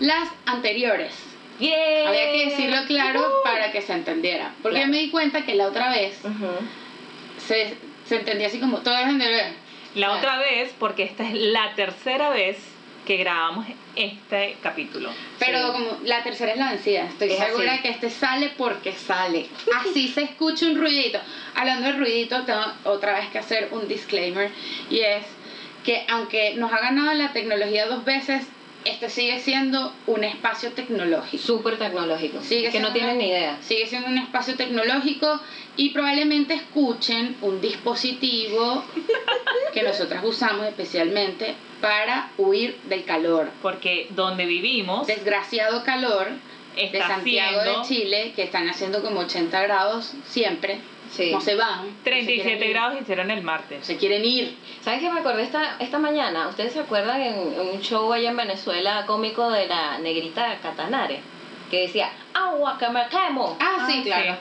las anteriores. ¡Yay! Había que decirlo claro Ujú. para que se entendiera. Porque Claro. me di cuenta que la otra vez Ujú. se, se entendía así como todas las anteriores. La Claro. otra vez, porque esta es la tercera vez que grabamos este capítulo. Pero Sí. como la tercera es la vencida, estoy Es segura así. que este sale porque sale. Así se escucha un ruidito. Hablando de ruidito, tengo otra vez que hacer un disclaimer y es que aunque nos ha ganado la tecnología dos veces, este sigue siendo un espacio tecnológico. Súper tecnológico. Sigue que no siendo tienen una- ni idea. Sigue siendo un espacio tecnológico y probablemente escuchen un dispositivo que nosotras usamos especialmente para huir del calor. Porque donde vivimos Desgraciado calor de Santiago haciendo de Chile, que están haciendo como 80 grados siempre. Sí. No se van. no se 37 quieren ir, grados hicieron el martes. Se quieren ir. ¿Saben qué me acordé esta, esta mañana? ¿Ustedes se acuerdan en, en un show allá en Venezuela cómico de la negrita Catanare? Que decía, agua que me quemo. Ah, sí, Ah, claro.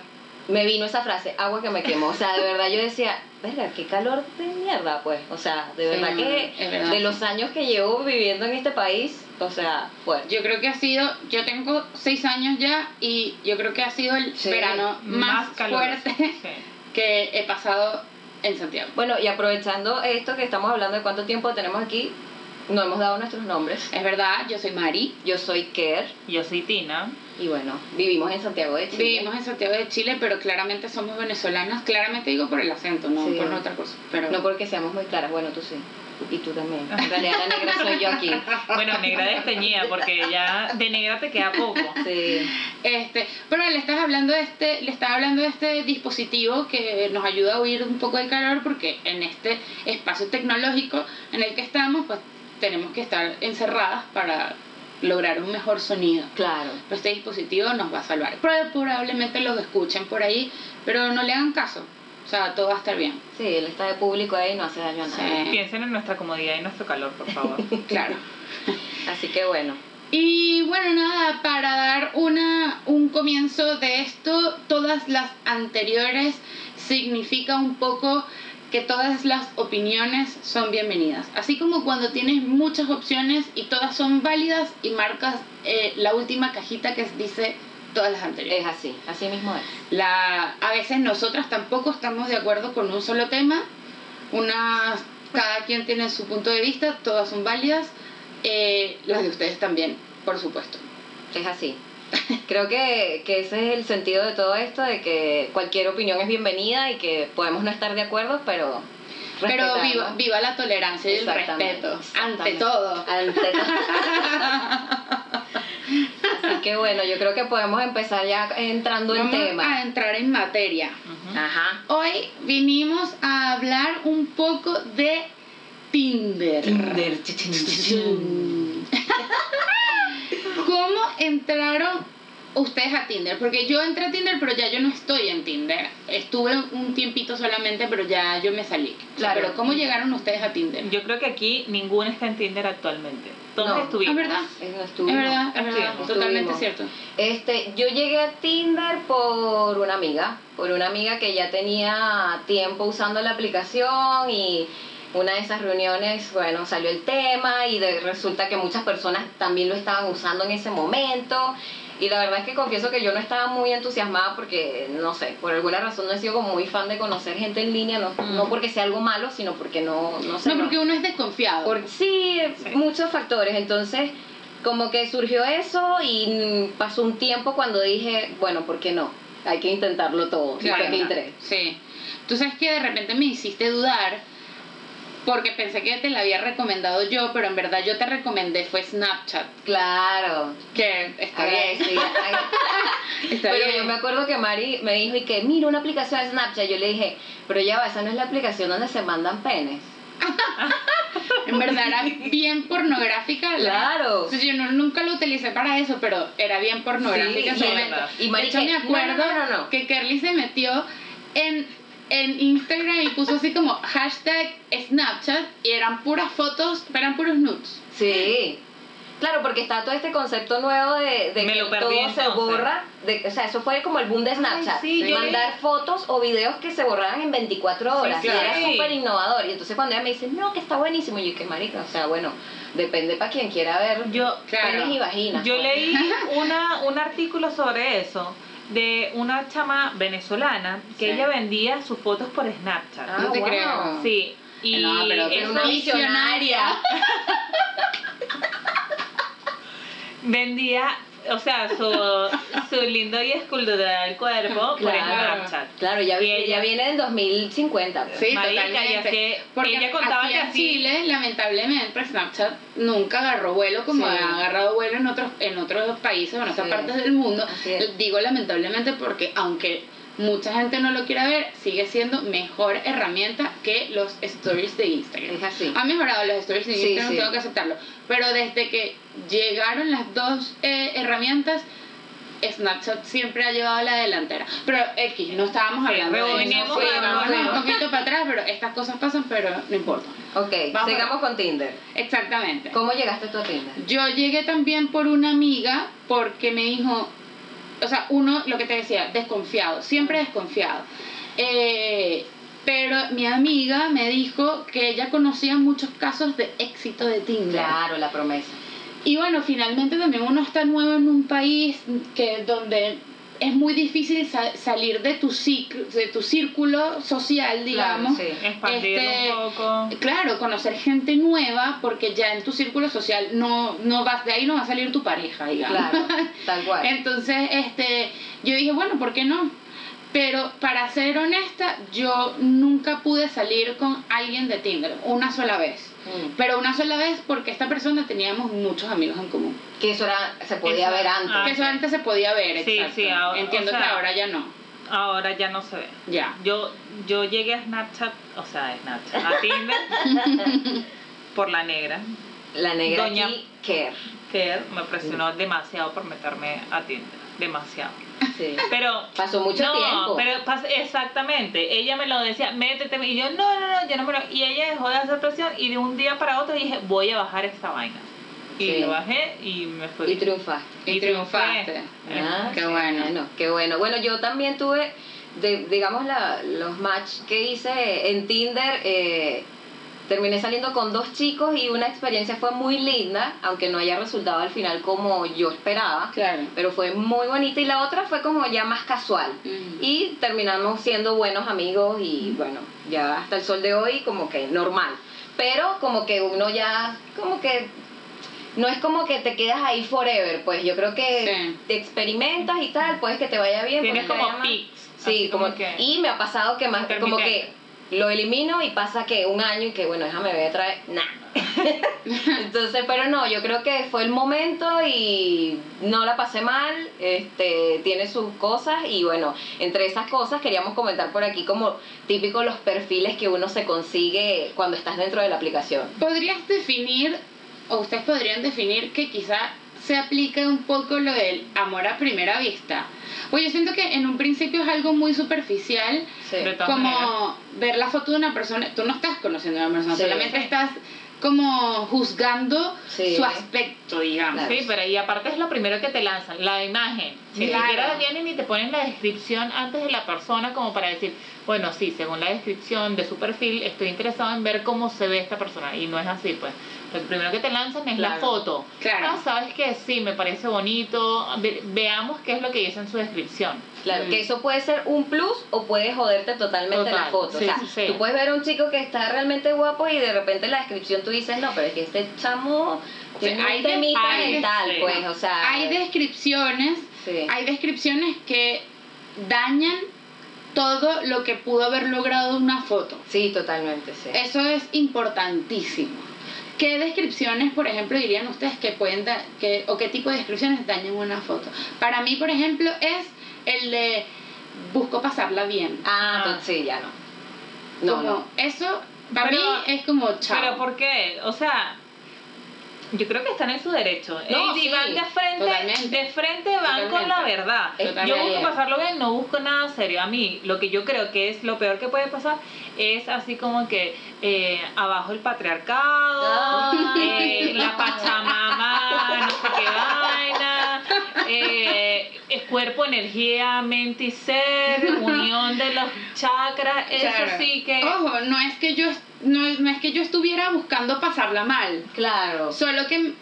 Me vino esa frase, agua que me quemo. O sea, de verdad yo decía, verga, qué calor de mierda, pues. O sea, de Sí, verdad que es verdad. de los años que llevo viviendo en este país, o sea, fuerte. Yo creo que ha sido, yo tengo 6 años ya y yo creo que ha sido el Sí, verano más, caluroso. fuerte Sí. que he pasado en Santiago. Bueno, y aprovechando esto que estamos hablando de cuánto tiempo tenemos aquí, no hemos dado nuestros nombres. Es verdad, yo soy Mari. Yo soy Ker Yo soy Tina. y bueno, vivimos en Santiago de Chile. Vivimos en Santiago de Chile, pero claramente somos venezolanas. Claramente digo por el acento, no Sí. por otra cosa. Pero No porque seamos muy claras, bueno, tú sí. Y tú también. En realidad la negra soy yo aquí. Bueno, negra desteñida, porque ya de negra te queda poco. Sí. Este, pero le estás hablando de este, le estaba hablando de este dispositivo que nos ayuda a huir un poco del calor porque en este espacio tecnológico en el que estamos, pues tenemos que estar encerradas para lograr un mejor sonido. Claro. Pero este dispositivo nos va a salvar. Prob- Probablemente los escuchen por ahí, pero no le hagan caso. O sea, todo va a estar bien. Sí, él está de público ahí y no hace daño a nadie. Sí. Piensen en nuestra comodidad y nuestro calor, por favor. Claro. Así que bueno. Y bueno, nada, para dar una, un comienzo de esto, todas las anteriores significa un poco que todas las opiniones son bienvenidas. Así como cuando tienes muchas opciones y todas son válidas y marcas eh, la última cajita que dice todas las anteriores. Es así, así mismo es. La, a veces nosotras tampoco estamos de acuerdo con un solo tema. Una, cada quien tiene su punto de vista, todas son válidas. Eh, las de ustedes también, por supuesto. Es así. Creo que, que ese es el sentido de todo esto, de que cualquier opinión es bienvenida y que podemos no estar de acuerdo, pero... Pero viva, la tolerancia y el respeto, ante todo. Ante todo. Así que bueno, yo creo que podemos empezar ya entrando en Vamos tema. a entrar en materia. Ajá. Hoy vinimos a hablar un poco de Tinder. ¿Cómo entraron ustedes a Tinder? Porque yo entré a Tinder, pero ya yo no estoy en Tinder. Estuve un tiempito solamente, pero ya yo me salí. Claro. Pero ¿cómo llegaron ustedes a Tinder? Yo creo que aquí ninguno está en Tinder actualmente. Todos No. estuvimos. Es verdad. Es, verdad, es verdad, Estuvimos. totalmente Estuvimos. cierto. Este, yo llegué a Tinder por una amiga, por una amiga que ya tenía tiempo usando la aplicación y una de esas reuniones, bueno, salió el tema y de- resulta que muchas personas también lo estaban usando en ese momento. Y la verdad es que confieso que yo no estaba muy entusiasmada porque, no sé, por alguna razón no he sido como muy fan de conocer gente en línea, no, Mm. no porque sea algo malo, sino porque no, no sé. No, porque uno es desconfiado. Por, sí, Sí. muchos factores. Entonces, como que surgió eso y pasó un tiempo cuando dije, bueno, ¿por qué no? Hay que intentarlo todo. Y Claro. fue que entré. Sí. Tú sabes que de repente me hiciste dudar porque pensé que te la había recomendado yo, pero en verdad yo te recomendé fue Snapchat. Claro. Que está bien. sí. Está pero bien. yo me acuerdo que Mari me dijo y que mira una aplicación de Snapchat. Yo le dije, pero ya va, esa no es la aplicación donde se mandan penes. En verdad era bien pornográfica. la- Claro. Sea, yo no- nunca lo utilicé para eso, pero era bien pornográfica Sí, en su momento. y de Mari hecho, que, me acuerdo no, no. que Kerly se metió en, en Instagram y puso así como hashtag Snapchat y eran puras fotos, eran puros nudes. Sí. Claro, porque está todo este concepto nuevo de, de Me que lo perdí, todo se borra. De, o sea, eso fue como el boom de Snapchat. sí, yo Mandar fotos o videos que se borraban en 24 horas. Sí, Y era súper innovador. Y entonces cuando ella me dice, no, que está buenísimo, y yo, que marica, o sea, bueno, depende para quien quiera ver Yo, Claro. penes y vaginas. Yo pues. leí una, un artículo sobre eso de una chama venezolana que Sí. ella vendía sus fotos por Snapchat. Ah, No te wow. creo. Sí. Y No, pero- pero eso una visionaria. vendía, o sea, su, su lindo y escultural cuerpo por Claro, Snapchat. claro, ya, Y vi- ella- ya viene en 2050. pues. Sí, Marica, totalmente. que Porque ella contaba aquí que en así- Chile, lamentablemente, Snapchat nunca agarró vuelo como Sí. ha agarrado vuelo en otros, en otros países o en otras Sí. partes del mundo. Digo lamentablemente porque aunque mucha gente no lo quiera ver, sigue siendo mejor herramienta que los stories de Instagram. Es así. Ha mejorado los stories de Sí, Instagram, sí. tengo que aceptarlo. Pero desde que llegaron las dos eh, herramientas, Snapchat siempre ha llevado la delantera. Pero X, no estábamos Sí, hablando de eso. Sí, vámonos un poquito para atrás, pero estas cosas pasan, pero no importa. Ok, Vamos. sigamos con Tinder. Exactamente. ¿Cómo llegaste tú a Tinder? Yo llegué también por una amiga porque me dijo, o sea, uno, lo que te decía, desconfiado, siempre desconfiado. Eh, pero mi amiga me dijo que ella conocía muchos casos de éxito de Tinder. Claro, la promesa. Y bueno, finalmente también uno está nuevo en un país que donde es muy difícil sa- salir de tu, ciclo, de tu círculo social, digamos. Claro, sí. Expandirlo Este, un poco. Claro, conocer gente nueva, porque ya en tu círculo social no, no vas, de ahí no va a salir tu pareja, digamos. Claro, tal cual. Entonces, este, yo dije, bueno, ¿por qué no? Pero para ser honesta, yo nunca pude salir con alguien de Tinder, una sola vez. Mm. Pero una sola vez porque esta persona teníamos muchos amigos en común. Que eso era, se podía Eso- ver antes. Ah, que eso antes se podía ver, Sí, exacto. sí, ahora- Entiendo o sea- que ahora ya no. Ahora ya no se ve. Ya. Yo, yo llegué a Snapchat, o sea, a Snapchat, a Tinder por la negra. La negra Doña- aquí, Kerr. que me presionó demasiado por meterme a Tinder. Demasiado. Sí. Pero. Pasó mucho no, tiempo. pero pas- exactamente. Ella me lo decía, métete. Y yo, no, no, no, yo no me lo. Y ella dejó de hacer presión y de un día para otro dije, voy a bajar esta vaina. Y Sí. lo bajé y me fui. Y triunfaste. Y, Y triunfaste. Ah, qué sí, bueno. qué bueno. Bueno, yo también tuve, de- digamos, la, los match que hice en Tinder. eh, terminé saliendo con dos chicos y una experiencia fue muy linda, aunque no haya resultado al final como yo esperaba. Claro. Pero fue muy bonita y la otra fue como ya más casual. Y terminamos siendo buenos amigos y bueno, ya hasta el sol de hoy como que normal. Pero como que uno ya, como que no es como que te quedas ahí forever, pues yo creo que Sí. te experimentas y tal, puedes que te vaya bien. Tienes te como pics. Sí, como, que. y me ha pasado que más como que. Lo elimino y pasa que un año y que bueno, déjame ver otra vez, nah. Entonces, pero no, yo creo que fue el momento y no la pasé mal, este, tiene sus cosas y bueno, entre esas cosas queríamos comentar por aquí como típico los perfiles que uno se consigue cuando estás dentro de la aplicación. ¿Podrías definir, o ustedes podrían definir que quizá se aplica un poco lo del amor a primera vista? Pues yo siento que en un principio es algo muy superficial, Sí. Maneras. como ver la foto de una persona, tú no estás conociendo a una persona, Sí. solamente Sí. estás como juzgando Sí. su aspecto, digamos. Claro. Sí, pero y aparte es lo primero que te lanzan, la imagen. Ni Claro. siquiera vienen y te ponen la descripción antes de la persona como para decir, bueno, sí, según la descripción de su perfil, estoy interesado en ver cómo se ve esta persona. Y no es así, pues. Lo primero que te lanzan es la Claro. foto. Claro. Ah, sabes que sí, me parece bonito. Ve- veamos qué es lo que dice en su descripción. Claro, Mm. que eso puede ser un plus o puede joderte totalmente Total, la foto. sí, o sea, sí, sí. tú puedes ver a un chico que está realmente guapo y de repente en la descripción tú dices, no, pero es que este chamo tiene hay un de- temita hay de- mental, pues, o sea... Hay descripciones, Sí. hay descripciones que dañan todo lo que pudo haber logrado una foto. Sí, totalmente, sí. Eso es importantísimo. ¿Qué descripciones, por ejemplo, dirían ustedes que pueden da- que, o qué tipo de descripciones dañan una foto? Para mí, por ejemplo, es el de busco pasarla bien. Ah, Ah. entonces sí, ya no. No, como no. eso para Pero- mí es como chao. Pero ¿por qué? O sea, yo creo que están en su derecho. No, y sí, van de frente, totalmente. de frente van con la verdad. Totalmente. Yo busco pasarlo bien, no busco nada serio. A mí, lo que yo creo que es lo peor que puede pasar es así como que eh, abajo el patriarcado, Ah. eh, la pachamama, no sé qué vaina, eh, es- cuerpo, energía, mente y ser, unión de los chakras, eso sí que... Ojo, no es que yo no, no es que yo estuviera buscando pasarla mal. Claro. Solo que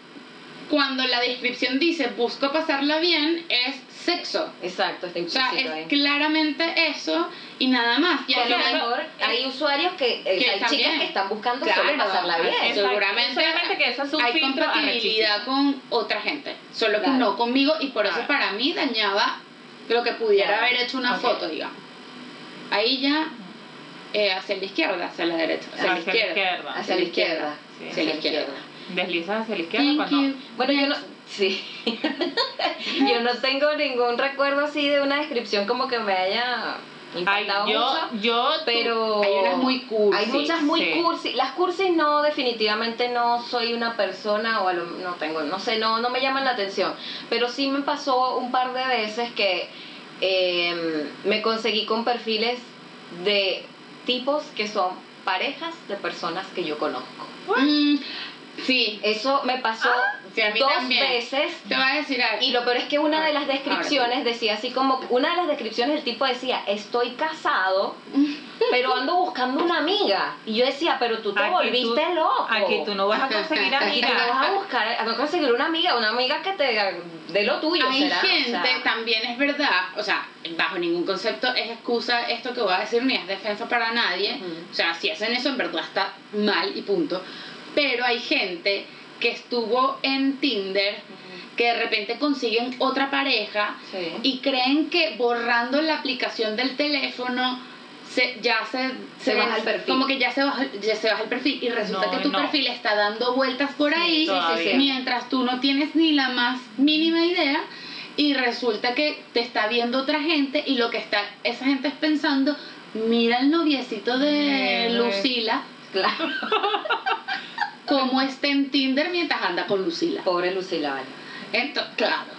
cuando la descripción dice busco pasarla bien, es sexo. Exacto, está O sea, implícito ahí. es claramente eso y nada más. Y a lo mejor hay usuarios que, eh, que hay chicas que están buscando Claro, solo pasarla bien. exacto. seguramente Solamente que eso es un hay compatibilidad con otra gente, solo que no conmigo y por eso para mí dañaba lo que pudiera Claro. haber hecho una foto, digamos. Ahí ya eh, hacia la izquierda, hacia la derecha, hacia, la izquierda. Hacia la izquierda. Sí. Hacia la izquierda. Deslizas hacia la izquierda Thank cuando... you. Bueno, yo no, sí. yo no tengo ningún recuerdo así de una descripción como que me haya Ay, impactado yo, mucho. yo, Pero Hay unas muy cursi. Hay muchas muy sí. cursi. Las cursis no, definitivamente no soy una persona o a lo- no tengo, no sé, no, no me llaman la atención. Pero sí me pasó un par de veces que eh, me conseguí con perfiles de tipos que son parejas de personas que yo conozco. Mm, sí, Eso me pasó sí, a mí dos también. veces te voy a decir algo. y lo peor es que una de las descripciones decía así como, una de las descripciones el tipo decía, estoy casado, pero ando buscando una amiga. Y yo decía, pero tú te Aquí volviste tú- loco. Aquí tú no vas a conseguir Aquí tú vas a buscar, a conseguir una amiga, una amiga que te dé lo tuyo, Hay ¿será? O gente, sea, también es verdad, o sea, bajo ningún concepto es excusa esto que voy a decir ni es defensa para nadie. O sea, si hacen eso en verdad está mal y punto. Pero hay gente que estuvo en Tinder que de repente consiguen otra pareja Sí. y creen que borrando la aplicación del teléfono se, ya se, Se baja el perfil. Como que ya se baja, ya se baja el perfil y resulta No, que tu no. perfil está dando vueltas por Sí, ahí todavía. mientras tú no tienes ni la más mínima idea y resulta que te está viendo otra gente y lo que está esa gente es pensando mira el noviecito de Lucila Claro. cómo está en Tinder mientras anda con Lucila Pobre Lucila, vale. Ento- claro.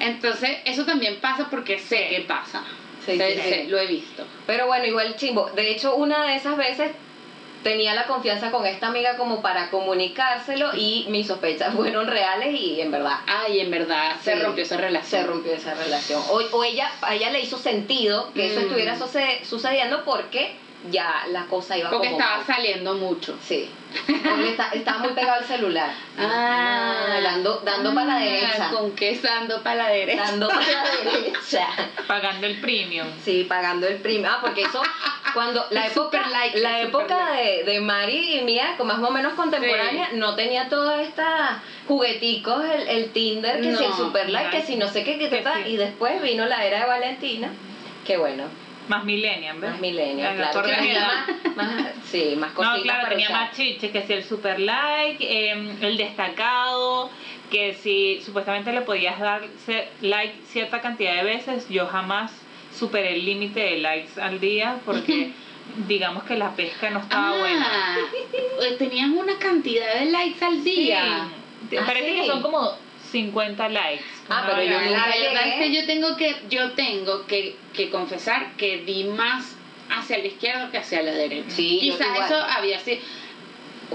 Entonces, eso también pasa porque sé que pasa. Sí, Sé- sí, sí. lo he visto. Pero bueno, igual chimbo. De hecho, una de esas veces tenía la confianza con esta amiga como para comunicárselo y mis sospechas fueron reales y en verdad Ay, en verdad, se Sí, rompió esa relación. se rompió esa relación. O, o ella, a ella le hizo sentido que eso Mm. estuviera suce- sucediendo porque ya la cosa iba Porque como... estaba saliendo mucho. Sí. Porque está- estaba muy pegado al celular. Ah, dando, dando para la ah, derecha. Con queso dando para la derecha. Dando para la derecha. Pagando el premium. Sí, pagando el primo. Ah, porque eso, cuando la Es época, like, la época de, de Mari y mía, como más o menos contemporánea, Sí. no tenía todas estas jugueticos, el, el Tinder, que si el super like, que si no sé qué, que que sí. y después vino la era de Valentina, que bueno, Más millennial, ¿ves? más millennial, claro, que tenía más, más, sí, más cositas No, claro, tenía usar. más chiche, que si el super like, eh, el destacado, que si supuestamente le podías dar like cierta cantidad de veces, yo jamás superé el límite de likes al día porque digamos que la pesca no estaba buena. Ah, eh, tenías una cantidad de likes al día. Sí. Ah, Parece sí. que son como 50 likes. Ah, pero yo la nunca verdad es que yo tengo que yo tengo que, que confesar que di más hacia la izquierda que hacia la derecha. Sí, Quizás eso había sido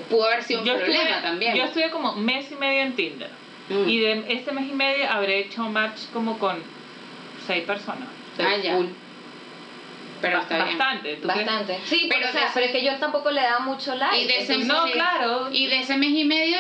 pudo haber sido un yo problema estuve, también. Yo estuve como mes y medio en Tinder. Mm. Y de este mes y medio habré hecho match como con seis personas. Ah, ya. Pero bien. Bastante. Bastante. Sí, Pero pero, o sea, ese- pero es que yo tampoco le daba mucho like. Y de ese entonces- No, Sí. claro. Y de ese mes y medio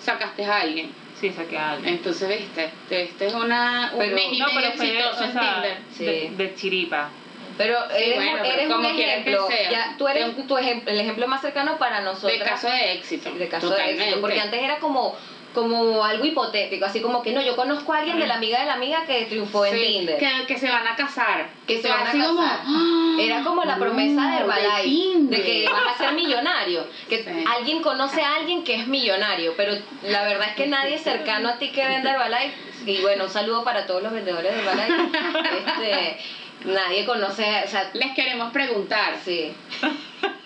sacaste a alguien. Sí, saqué a alguien. Entonces, viste, este es una, un Pero- mes y No, medio pero fue exitoso o en sea, Tinder. Sí. de, de chiripa. Pero eres, bueno, pero eres un como que ejemplo. sea. Ya, tú eres un- tu ejemplo, el ejemplo más cercano para nosotros. De caso de éxito. de caso totalmente. de éxito. Porque antes era como, como algo hipotético, así como que no, yo conozco a alguien de la amiga de la amiga que triunfó en Sí, Tinder. Que, que se van a casar. que se van a casar. como, ¡ah! Era como la promesa de Herbalife, de que vas a ser millonario, que Sí. alguien conoce a alguien que es millonario, pero la verdad es que nadie cercano a ti que vende Herbalife, y bueno, un saludo para todos los vendedores de Herbalife, este, nadie conoce, o sea, Les queremos preguntar. sí.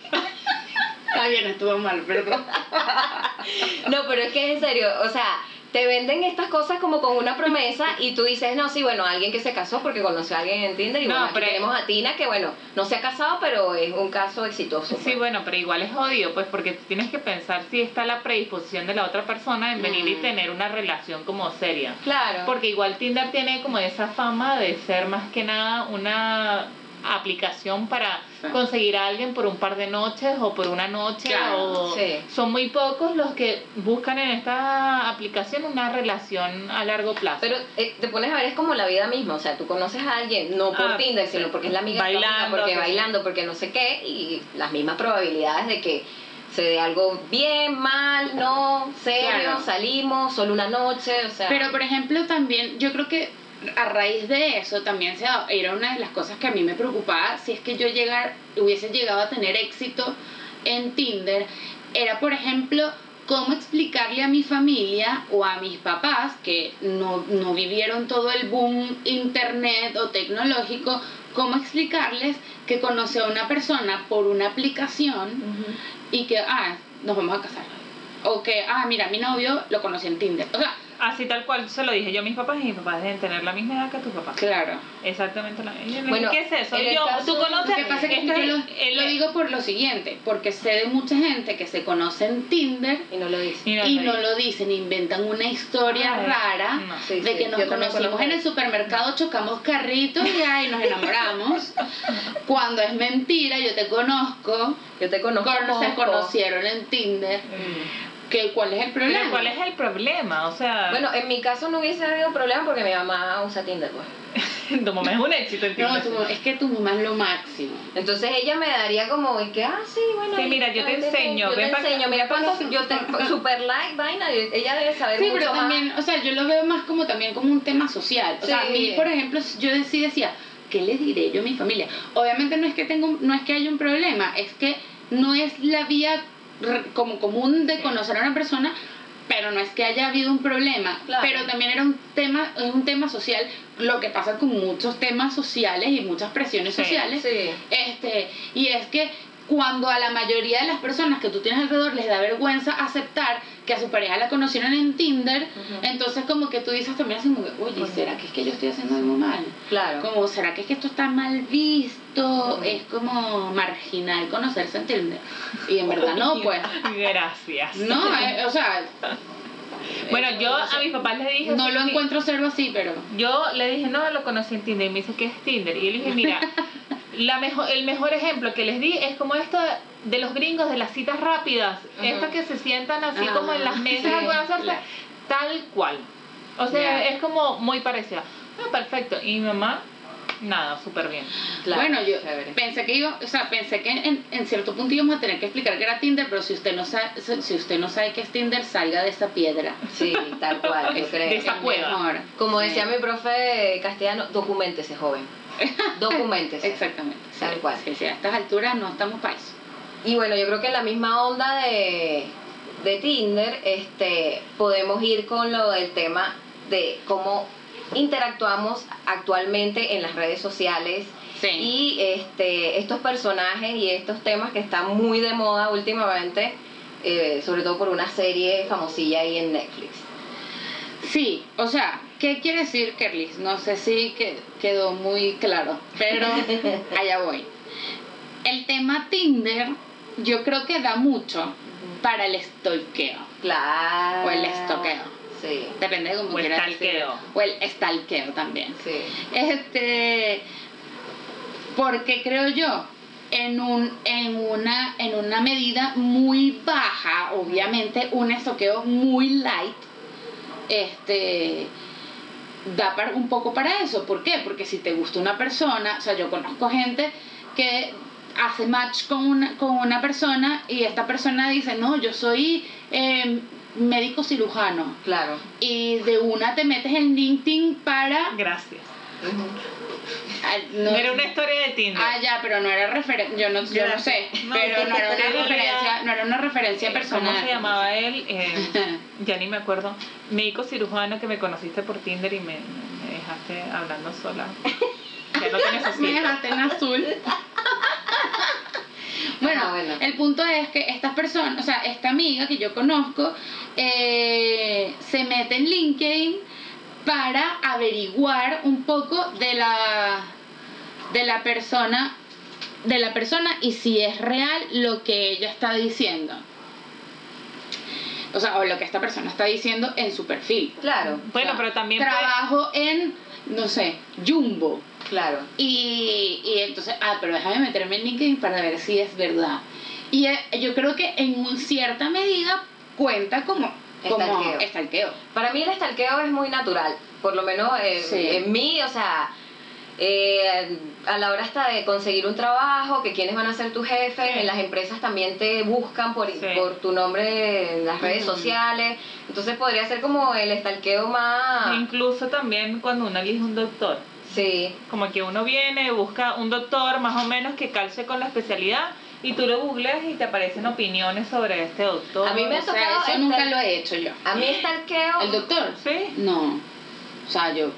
Está bien, estuvo mal, perdón. No, pero es que en serio, o sea, te venden estas cosas como con una promesa y tú dices, no, sí, bueno, alguien que se casó porque conoció a alguien en Tinder y No, bueno, aquí pero- tenemos a Tina que, bueno, no se ha casado, pero es un caso exitoso. Sí, pues. bueno, pero igual es jodido, pues porque tienes que pensar si está la predisposición de la otra persona en venir y Mm. tener una relación como seria. Claro. Porque igual Tinder tiene como esa fama de ser más que nada una aplicación para Sí. conseguir a alguien por un par de noches o por una noche Claro, o sí. son muy pocos los que buscan en esta aplicación una relación a largo plazo. Pero eh, te pones a ver, es como la vida misma, o sea, tú conoces a alguien, no por Ah, Tinder, sí. sino porque es la amiga Bailando, porque bailando, porque no sé qué, y las mismas probabilidades de que se dé algo bien, mal, no, serio, Claro. salimos, solo una noche, o sea... Pero, por ejemplo, también, yo creo que a raíz de eso también se era una de las cosas que a mí me preocupaba si es que yo llegar, hubiese llegado a tener éxito en Tinder, era, por ejemplo, cómo explicarle a mi familia o a mis papás que no, no vivieron todo el boom internet o tecnológico, cómo explicarles que conocí a una persona por una aplicación y que, ah, nos vamos a casar. O que, ah, mira, mi novio lo conocí en Tinder. O sea, Así tal cual se lo dije yo a mis papás y mis papás deben tener la misma edad que tus papás. claro. Exactamente la misma. Bueno, ¿Qué es eso? Yo, caso- tú conoces Lo que pasa es que esto yo lo, el- lo digo por lo siguiente, porque sé de mucha gente que se conoce en Tinder Y no lo dice. y no, y lo no lo dicen, inventan una historia Ay, rara no. Sí, de sí, que nos conocimos en el supermercado, chocamos carritos y ahí nos enamoramos. Cuando es mentira, yo te conozco, Yo te conozco. con- se conocieron en Tinder, Mm. Que ¿cuál es el problema? Pero ¿cuál es el problema? O sea, Bueno, en mi caso no hubiese habido problema porque mi mamá usa Tinder, pues. tu mamá es un éxito, No, ¿entiendes? tu- es que tu mamá es lo máximo. Entonces ella me daría como y que, ah, sí, bueno. Sí, mira, yo te enseño, Yo te enseño, mira cuántos, yo te, super like, vaina, y ella debe saber Sí, mucho pero más. también, o sea, yo lo veo más como también como un tema social. O sea, a mí, por ejemplo, yo sí decía, ¿qué le diré yo a mi familia? Obviamente no es que tengo, un- no es que haya un problema, es que no es la vía como común de conocer a una persona, pero no es que haya habido un problema. Claro. Pero también era un tema, es un tema social, lo que pasa con muchos temas sociales y muchas presiones Sí, sociales. Sí. Este, y es que cuando a la mayoría de las personas que tú tienes alrededor les da vergüenza aceptar que a su pareja la conocieron en Tinder, entonces como que tú dices también así como oye. ¿será que es que yo estoy haciendo algo mal? Claro. Como, ¿será que es que esto está mal visto? Es como marginal conocerse en Tinder. Y en verdad no, pues. Gracias. No, eh, o sea, Bueno, Eh, yo sé. a mis papás les dije... no lo encuentro cero así, pero... Yo le dije, no, lo conocí en Tinder. Y me dice, ¿qué es Tinder? Y yo le dije, mira, la mejor, el mejor ejemplo que les di es como esto de los gringos, de las citas rápidas. Estas que se sientan así como en las mesas sí, a conocerse. claro. Tal cual. O sea, es como muy parecida. Ah, perfecto. Y mi mamá, nada, súper bien. Claro, bueno, yo chévere. pensé que iba, o sea, pensé que en, en cierto punto íbamos a tener que explicar que era Tinder, pero si usted no sabe, si usted no sabe qué es Tinder, salga de esa piedra. Sí, tal cual, yo creo. de esa es cueva. mejor. Como Sí. decía mi profe castellano, documentese, joven. Documentese. Exactamente. sí, Tal cual. Sí, sí, a estas alturas no estamos para eso. Y bueno, yo creo que en la misma onda de, de Tinder, este, podemos ir con lo del tema de cómo interactuamos actualmente en las redes sociales Sí. y este, estos personajes y estos temas que están muy de moda últimamente, eh, sobre todo por una serie famosilla ahí en Netflix. Sí, o sea, ¿qué quiere decir Kerlis? No sé si que- quedó muy claro, pero allá voy. El tema Tinder, yo creo que da mucho para el stalkeo. Claro. O el estoqueo. Sí, Depende de cómo O el quieras decirlo. O el stalkeo también. sí. Este, porque creo yo, en, un, en, una, en una medida muy baja, obviamente, un estoqueo muy light, este, da para, un poco para eso. ¿Por qué? Porque si te gusta una persona, o sea, yo conozco gente que hace match con una, con una persona y esta persona dice, no, yo soy eh, médico cirujano. Claro. Y de una te metes en LinkedIn para... Gracias. No era una historia de Tinder. Ah, ya, pero no era referencia, yo no, yo no sé, No, pero no era una referencia, no era una referencia personal. ¿Cómo se llamaba él? Eh, ya ni me acuerdo. Médico cirujano que me conociste por Tinder y me, me dejaste hablando sola. Ya no te Me dejaste en azul. Bueno, el punto es que estas personas, o sea, esta amiga que yo conozco, eh, se mete en LinkedIn para averiguar un poco de la de la persona de la persona y si es real lo que ella está diciendo. O sea, o lo que esta persona está diciendo en su perfil. Claro, Bueno, pero también puede- Trabajo en, no sé, Jumbo. Claro. Y, y entonces, ah, pero déjame meterme en LinkedIn para ver si es verdad. Y eh, yo creo que en cierta medida cuenta como, como Estalqueo. estalqueo. Para mí el estalqueo es muy natural, por lo menos eh, Sí. en mí, o sea, eh, a la hora hasta de conseguir un trabajo, que quiénes van a ser tus jefes, Sí. en las empresas también te buscan por, Sí. por tu nombre en las redes sociales, entonces podría ser como el estalqueo más... Incluso también cuando uno elige un doctor. Sí, Como que uno viene, busca un doctor más o menos que calce con la especialidad y tú lo googleas y te aparecen opiniones sobre este doctor. A mí me O sea, tocado eso estar- nunca lo he hecho yo. a mí estalqueo... ¿El doctor? Sí. No. O sea, yo,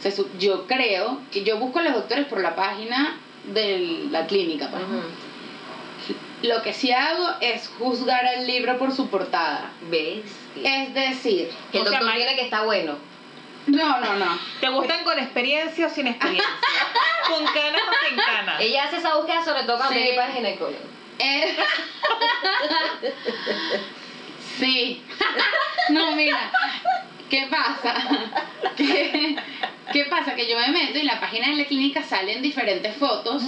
se yo creo que yo busco a los doctores por la página de la clínica. pues. Ujú. Lo que sí hago es juzgar el libro por su portada. ¿Ves? Es decir, Que el doctor tiene que estar bueno. No, no, no. ¿Te gustan con experiencia o sin experiencia? ¿Con canas o sin canas? Ella hace esa búsqueda sobre todo cuando que para el ginecólogo. Eh, sí. No, mira. ¿Qué pasa? ¿Qué, ¿Qué pasa? Que yo me meto y en la página de la clínica salen diferentes fotos.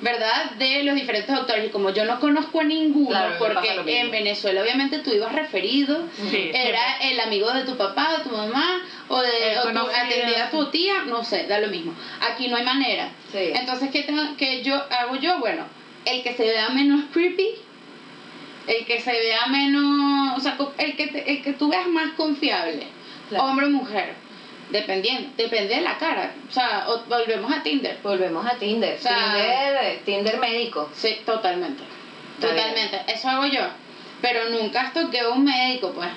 ¿verdad? De los diferentes doctores. Y como yo no conozco a ninguno, Claro, porque en Venezuela obviamente tú ibas referido, Sí, era el amigo de tu papá, de tu mamá, o de El o tu, atendía a tu tía, no sé, da lo mismo. Aquí no hay manera. Sí. Entonces, ¿qué, tengo, qué yo hago yo? Bueno, el que se vea menos creepy, el que se vea menos, o sea, el que, te- el que tú veas más confiable, Claro. hombre o mujer, dependiendo, depende de la cara. O sea, o- volvemos a Tinder. Volvemos a Tinder. O sea- Tinder, Tinder médico. Sí, totalmente. Está bien. Totalmente. Eso hago yo. Pero nunca toqué un médico, pues.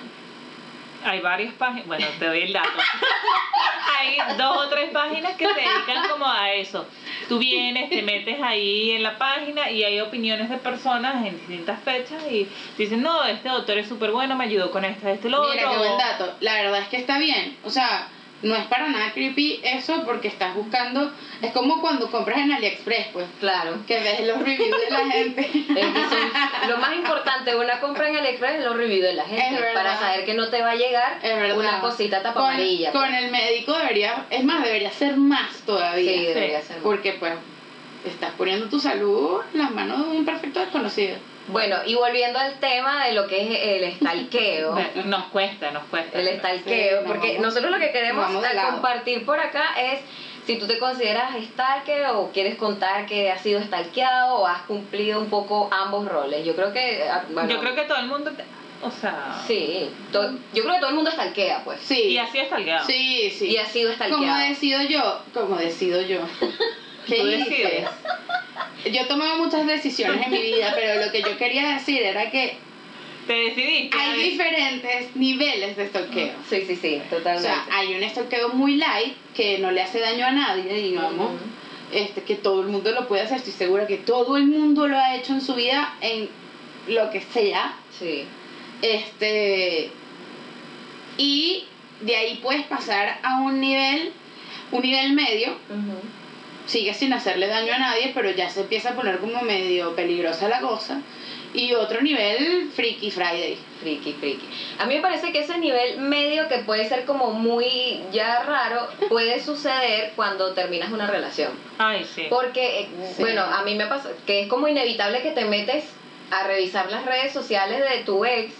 Hay varias páginas, bueno, te doy el dato. Hay dos o tres páginas que se dedican como a eso. Tú vienes, te metes ahí en la página y hay opiniones de personas en distintas fechas y dicen, no, este doctor es súper bueno, me ayudó con esto, esto y lo Mira, qué otro. buen dato. La verdad es que está bien. O sea, no es para nada creepy eso porque estás buscando. Es como cuando compras en AliExpress, pues. Claro. Que ves los reviews de la gente. Es que son- lo más importante de una compra en AliExpress es los reviews de la gente. Para saber que no te va a llegar una cosita tapa con, amarilla. Con el médico debería, es más, debería ser más todavía. Sí, debería ser. Porque pues estás poniendo tu salud en las manos de un perfecto desconocido. Bueno, y volviendo al tema de lo que es el estalqueo. Nos cuesta, nos cuesta. el estalqueo, Sí, nos porque vamos- nosotros lo que queremos eh, compartir por acá es si tú te consideras stalker o quieres contar que has sido stalkeado o has cumplido un poco ambos roles. Yo creo que ah, bueno, Yo creo que todo el mundo, te- o sea, sí, to- yo creo que todo el mundo stalkea, pues. Sí. y así está el Sí, sí. Y ha sido stalkeado. Como decido yo, como decido yo. ¿Qué Tú hice? decides. Yo he tomado muchas decisiones en mi vida, pero lo que yo quería decir era que Te decidiste. hay diferentes niveles de stalkeo. Sí, sí, sí, O totalmente. sea, hay un stalkeo muy light que no le hace daño a nadie, digamos. Este, que todo el mundo lo puede hacer, estoy segura que todo el mundo lo ha hecho en su vida en lo que sea. Sí. Este y de ahí puedes pasar a un nivel un nivel medio, Ujú. Sigue sin hacerle daño a nadie, pero ya se empieza a poner como medio peligrosa la cosa. Y otro nivel, Freaky Friday. Friki, friki. A mí me parece que ese nivel medio que puede ser como muy ya raro, puede suceder cuando terminas una relación. Ay, sí. Porque, eh, Sí. bueno, a mí me pasa que es como inevitable que te metes a revisar las redes sociales de tu ex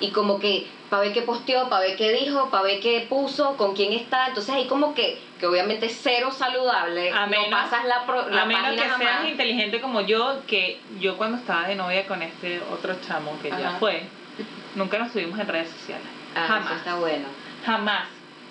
y como que para ver qué posteó, para ver qué dijo, para ver qué puso, con quién está. Entonces ahí como que, que obviamente cero saludable. A no menos- pasas la, pro- la a menos página que jamás. seas inteligente como yo, que yo cuando estaba de novia con este otro chamo que ya fue, nunca nos tuvimos en redes sociales. Ah, eso jamás. está bueno. Jamás.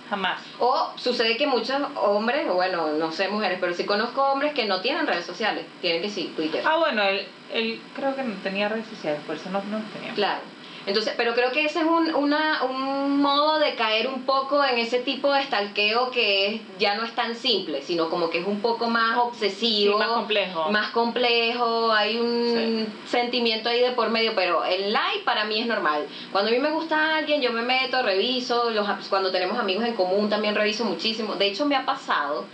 Jamás. O sucede que muchos hombres, o bueno, no sé mujeres, pero sí conozco hombres que no tienen redes sociales, tienen que sí Twitter. Ah, bueno, él, él creo que no tenía redes sociales, por eso no, no los teníamos. Claro. Entonces, pero creo que ese es un, una, un modo de caer un poco en ese tipo de stalkeo que es, ya no es tan simple, sino como que es un poco más obsesivo. Sí, más complejo. Más complejo, hay un sentimiento ahí de por medio, pero el like para mí es normal. Cuando a mí me gusta alguien, yo me meto, reviso, los, cuando tenemos amigos en común también reviso muchísimo. De hecho, me ha pasado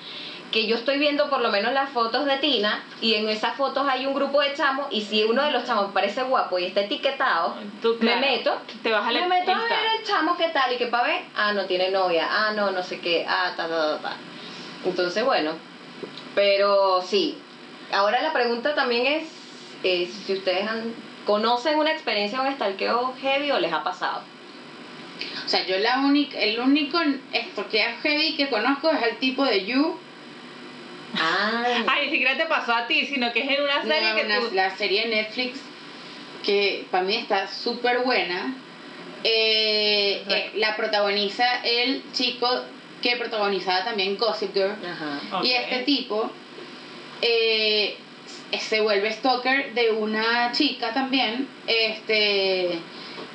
que yo estoy viendo por lo menos las fotos de Tina y en esas fotos hay un grupo de chamos y si uno de los chamos parece guapo y está etiquetado, Tú, me meto, te vas a la me meto a ver el chamo qué tal y que pa' ver, ah, no tiene novia, ah, no, no sé qué, ah, ta, ta, ta, ta. Entonces, bueno, pero sí. Ahora la pregunta también es eh, si ustedes han, conocen una experiencia de un stalkeo heavy o les ha pasado. O sea, yo la única, el único stalkeo heavy que conozco es el tipo de You. Ah, Ay, ni siquiera te pasó a ti, sino que es en una serie No, que una- tú... La serie de Netflix que para mí está súper buena. Eh, eh, la protagoniza el chico que protagonizaba también Gossip Girl. ajá. Y este tipo eh, se vuelve stalker de una chica también. Este.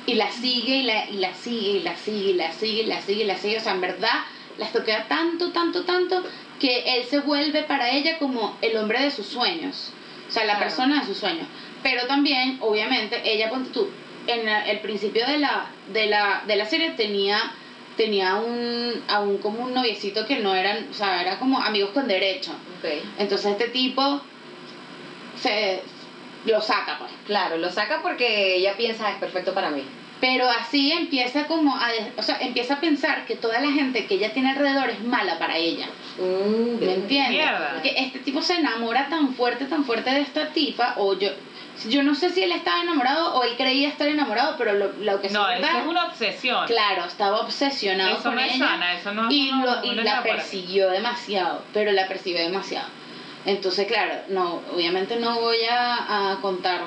Y la sigue y la, y la sigue y la sigue y la sigue y la sigue y la sigue. O sea, en verdad la stalkea tanto, tanto, tanto que él se vuelve para ella como el hombre de sus sueños. O sea, la Claro. persona de sus sueños. Pero también, obviamente, ella, ponte tú, en la- el principio de la, de la, de la serie tenía tenía un, a un como un noviecito que no eran, o sea, era como amigos con derecho. Entonces este tipo se lo saca, pues. Claro, lo saca porque ella piensa es perfecto para mí. Pero así empieza como a, o sea, empieza a pensar que toda la gente que ella tiene alrededor es mala para ella. Mm, ¿Me entiendes? Mierda. Que este tipo se enamora tan fuerte, tan fuerte de esta tipa, o yo, yo no sé si él estaba enamorado o él creía estar enamorado, pero lo, lo que sí No, es eso es una obsesión. claro, estaba obsesionado Eso con no es ella sana, eso no es y, lo, y la persiguió demasiado, pero la persiguió demasiado. Entonces, claro, no, obviamente no voy a, a contar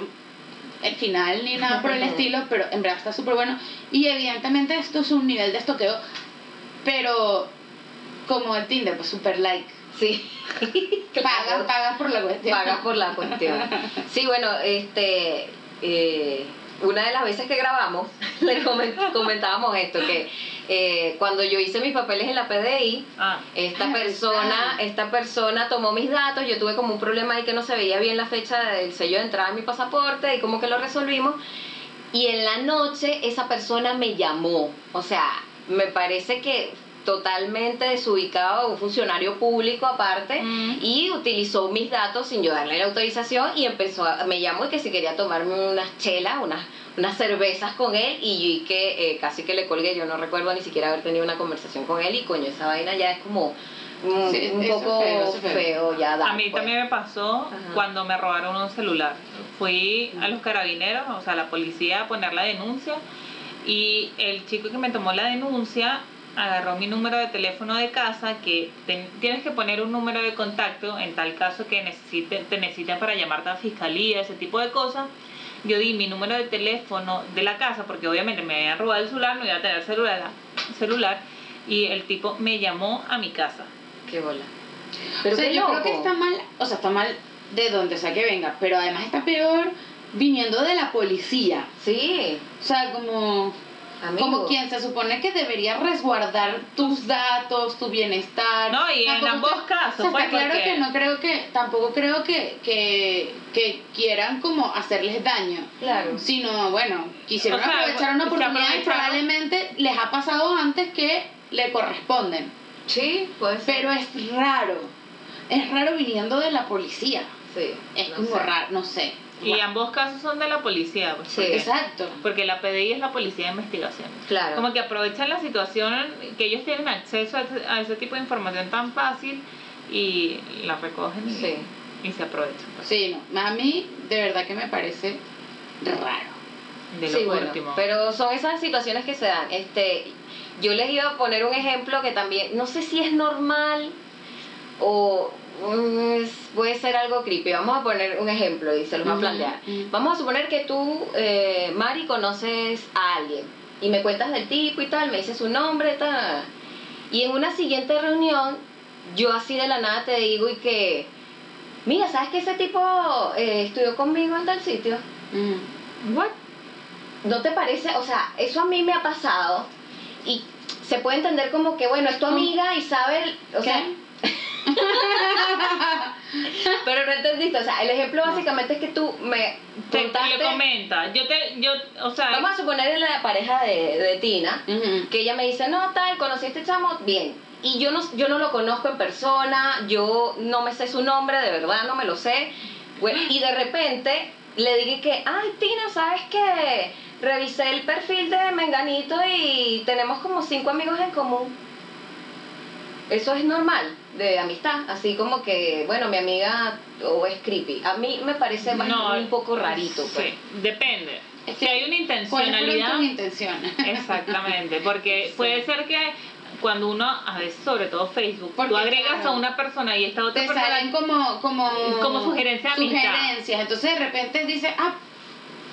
el final ni nada por el estilo, pero en verdad está súper bueno. Y evidentemente esto es un nivel de estoqueo, pero como el Tinder, pues súper like. Sí. Pagas, pagas por la cuestión. Pagas por la cuestión. Sí, bueno, este. eh, una de las veces que grabamos, le comen- comentábamos esto, que eh, cuando yo hice mis papeles en la PDI, Ah, esta Ah, persona, verdad. esta persona tomó mis datos, yo tuve como un problema ahí que no se veía bien la fecha del sello de entrada de mi pasaporte y como que lo resolvimos. Y en la noche esa persona me llamó. O sea, me parece que totalmente desubicado, un funcionario público aparte, Mm. y utilizó mis datos sin yo darle la autorización y empezó a, me llamó y que si quería tomarme unas chelas, unas, unas cervezas con él y yo y que eh, casi que le colgué, yo no recuerdo ni siquiera haber tenido una conversación con él y coño, esa vaina ya es como mm, Sí, un es poco feo, ya da. a mí pues. también me pasó Ajá. cuando me robaron un celular. Fui a los carabineros, o sea, a la policía a poner la denuncia y el chico que me tomó la denuncia agarró mi número de teléfono de casa que tienes que poner un número de contacto en tal caso que necesite, te necesiten para llamarte a fiscalía, ese tipo de cosas. Yo di mi número de teléfono de la casa porque obviamente me habían robado el celular, no iba a tener celular, celular y el tipo me llamó a mi casa. Qué bola. o Pero sea, qué yo creo que está mal, o sea, está mal de donde sea que venga, pero además está peor viniendo de la policía. Sí, O sea, como, amigo. como quien se supone que debería resguardar tus datos, tu bienestar. No, y en ambos casos, o sea, pues, está claro porque- que no creo que, tampoco creo que, que, que quieran como hacerles daño. Claro. Sino, bueno, quisieron O sea, aprovechar una oportunidad y probablemente les ha pasado antes que le corresponden. Sí, pues. Pero es raro. Es raro viniendo de la policía. Sí. Es no como sé. raro, no sé. Y ambos casos son de la policía, pues, Sí. Exacto. porque la PDI es la policía de investigación. Claro. Como que aprovechan la situación que ellos tienen acceso a ese, a ese tipo de información tan fácil y la recogen y, Sí. y se aprovechan pues, Sí, no. A mí, de verdad que me parece raro. de lo sí, bueno, último. pero son esas situaciones que se dan. Este, yo les iba a poner un ejemplo que también, no sé si es normal o puede ser algo creepy. Vamos a poner un ejemplo y se los voy a Ujú, plantear. ujú. Vamos a suponer que tú, eh, Mari, conoces a alguien y me cuentas del tipo y tal, me dices su nombre, tal. Y en una siguiente reunión, yo así de la nada te digo y que, mira, ¿sabes que ese tipo eh, estudió conmigo en tal sitio? Mm. What? ¿no te parece? O sea, eso a mí me ha pasado y se puede entender como que, bueno, es tu amiga y sabe, o sea... Pero no entendiste, o sea, el ejemplo básicamente es que tú me Te, contaste... le comenta. Yo te, yo, o sea, Vamos a suponer en la pareja de, de Tina, que ella me dice, no, tal, este chamo, bien. Y yo no, yo no lo conozco en persona, yo no me sé su nombre, de verdad no me lo sé. Bueno, y de repente le dije que, ay, Tina, ¿sabes qué? Revisé el perfil de Menganito y tenemos como cinco amigos en común. Eso es normal, de amistad, así como que, bueno, mi amiga o es creepy. A mí me parece más no, un poco rarito. Sí, pues. depende. Si hay una ¿Cuáles fueron intencionalidad. tus intenciones? Exactamente, porque Sí. puede ser que cuando uno, a veces sobre todo Facebook, Porque, tú agregas claro, a una persona y esta otra te persona salen como como Como sugerencia sugerencias entonces de repente dices ah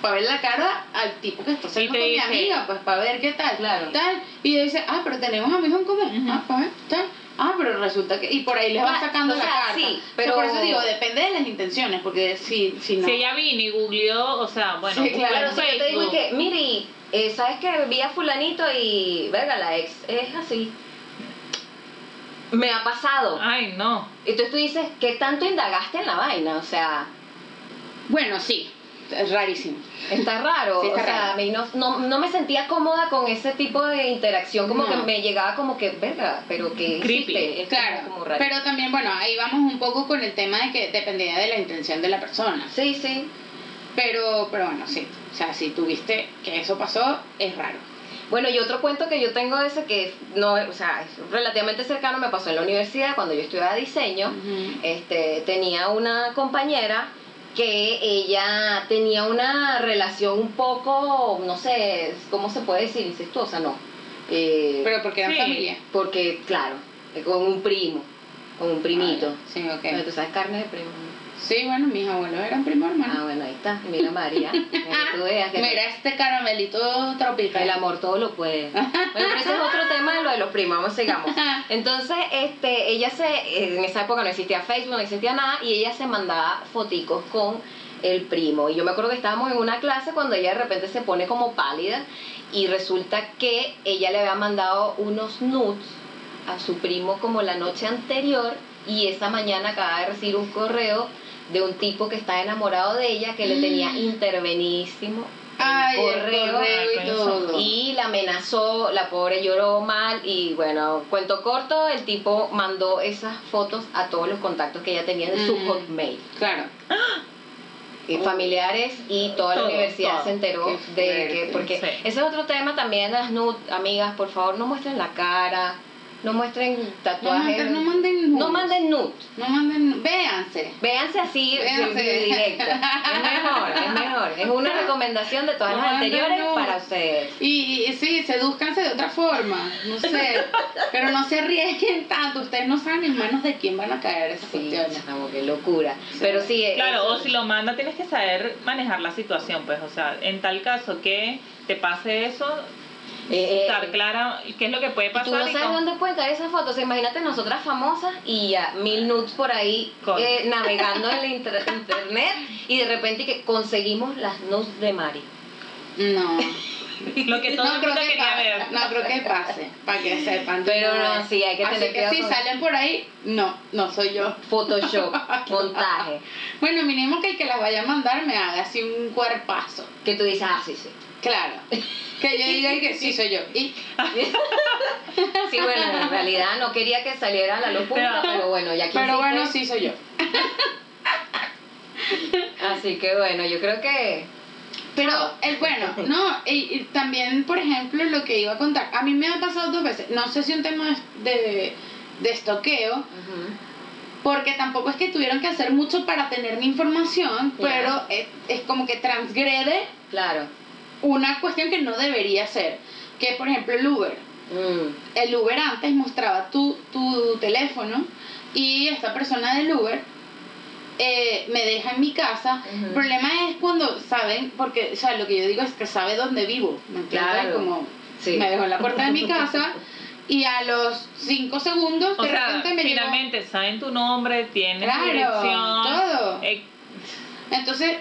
para ver la cara al tipo que está saliendo te con mi dice- amiga pues para ver qué tal Claro. tal y dice ah pero tenemos amigos en común Ujú. ah para ver tal ah pero resulta que y por ahí les va Claro, sacando o la sea, carta sí, O sea, pero- por eso digo depende de las intenciones porque si si no Si ella vino y googleó, o sea, bueno, Sí, claro, si yo te digo que, mire, eh, ¿sabes que vi a fulanito y, verga, la ex es así? Me ha pasado. Ay, no. Entonces tú dices, ¿qué tanto indagaste en la vaina? O sea, bueno sí es rarísimo está raro. Sí, está o sea, mí no, no, no me sentía cómoda con ese tipo de interacción, como No. que me llegaba como que, verga, pero que Creepy. claro como raro. pero también bueno ahí vamos un poco con el tema de que dependía de la intención de la persona Sí, sí. Pero, pero bueno, sí. O sea, si tuviste que eso pasó, es raro. Bueno, y otro cuento que yo tengo de ese que no, o sea, es relativamente cercano me pasó en la universidad cuando yo estudiaba diseño. este, tenía una compañera que ella tenía una relación un poco, no sé, ¿cómo se puede decir? Incestuosa, no. Eh, Pero porque eran Sí. familia. porque, claro, con un primo, con un primito. Sí, ok. Bueno, ¿Tú sabes carne de primo? Sí, bueno, mis abuelos eran primo Ah, hermano. bueno, ahí está. Mira, María. para que tú veas que Mira este caramelito tropical. el amor todo lo puede. Bueno, pero ese es otro tema de lo de los primos, vamos, sigamos. Entonces, este, ella se, en esa época no existía Facebook, no existía nada, y ella se mandaba foticos con el primo. Y yo me acuerdo que estábamos en una clase cuando ella de repente se pone como pálida y resulta que ella le había mandado unos nudes a su primo como la noche anterior y esa mañana acaba de recibir un correo de un tipo que está enamorado de ella que le tenía intervenísimo el Ay, correo, y todo. y la amenazó, la pobre lloró mal y bueno, cuento corto, el tipo mandó esas fotos a todos los contactos que ella tenía de su Mm. hotmail, Claro. y familiares y toda la universidad todo. se enteró de que, porque Sí. ese es otro tema también las amigas, por favor no muestren la cara, no muestren tatuajes, no manden nudes. no manden nudes. No manden, véanse. Véanse así Véanse. directo. Es mejor, es mejor. Es una recomendación de todas No las anteriores nudes. para ustedes. Y, y sí, sedúzcanse de otra forma, no sé, pero no se arriesguen tanto, ustedes no saben en manos de quién van a caer esas Sí, cuestiones. qué locura. Sí. Pero sí, Claro, eso- o si lo manda tienes que saber manejar la situación, pues, o sea, en tal caso que te pase eso, Eh, eh, estar clara qué es lo que puede y tú pasar no y sabes cómo- dónde pueden caer esas fotos. Imagínate nosotras famosas y ya mil nudes por ahí eh, navegando en la inter- internet y de repente que conseguimos las nudes de Mari. No, lo que todo no el mundo que quería pase, ver. no creo que pase, para que sepan. Pero no, sí, hay que Así tener que cuidado si con- salen por ahí, no, no soy yo. Photoshop, montaje. Bueno, mínimo que el que las vaya a mandar me haga así un cuerpazo. Que tú dices, ah, sí, sí. Claro. Que yo diga que sí soy yo. Y Sí, bueno, en realidad no quería que saliera a la luz pública, Pero- pero bueno, ya que pero bueno, sí soy yo. Así que bueno, yo creo que. Pero el bueno, no, y, y también, por ejemplo, lo que iba a contar, a mí me ha pasado dos veces, no sé si un tema de, de estoqueo, porque tampoco es que tuvieron que hacer mucho para tener mi información, pero es, es como que transgrede Claro. Una cuestión que no debería ser, que por ejemplo el Uber. Mm. El Uber antes mostraba tu, tu teléfono y esta persona del Uber eh, me deja en mi casa. Ujú. El problema es cuando saben, porque o sea, lo que yo digo es que sabe dónde vivo, ¿me entiendes? Claro. Como Sí. me dejó en la puerta de mi casa y a los cinco segundos O de sea, repente me llegó- finalmente saben tu nombre, tienes tu Claro, dirección. todo. eh, Entonces,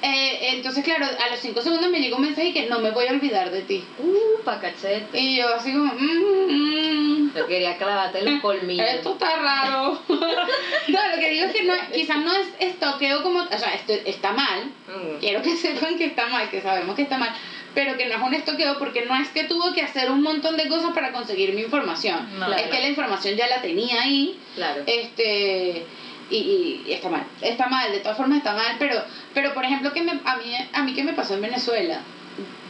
Eh, entonces, claro, a los 5 segundos me llegó un mensaje que no me voy a olvidar de ti. Uh, pa' cachete. Y yo así como, mm, mm, Yo quería clavarte los colmillos. esto está raro. no, lo que digo es que no, quizás no es estoqueo como, o sea, esto está mal. Mm. Quiero que sepan que está mal, que sabemos que está mal. Pero que no es un estoqueo porque no es que tuvo que hacer un montón de cosas para conseguir mi información. No. es Claro. que la información ya la tenía ahí. Claro. Este y, y está mal, está mal, de todas formas está mal, pero pero por ejemplo que me, a mí a mí que me pasó en Venezuela,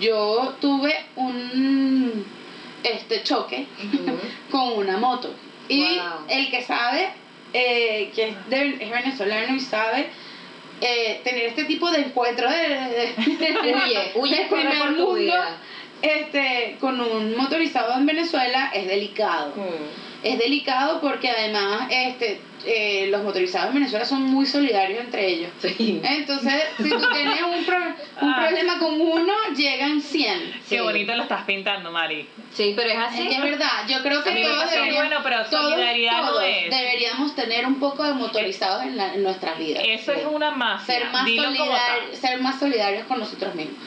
yo tuve un este choque con una moto y Wow. el que sabe eh, que es, de- es venezolano y sabe eh, tener este tipo de encuentro de, de- Huye, huye, del corre primer mundo, vida. Este con un motorizado en Venezuela es delicado Mm. es delicado porque además este eh, los motorizados en Venezuela son muy solidarios entre ellos. Sí. Entonces, si tú tienes un, pro- un Ah. problema con uno, llegan 100. Qué Sí. bonito lo estás pintando, Mari. Sí, pero es Es así. que es verdad, yo creo que todos deberíamos, bueno, pero todos- solidaridad no todos es. deberíamos tener un poco de motorizados en, la- en nuestras vidas. Eso es una mafia. ser más, solidar- ser más solidarios con nosotros mismos.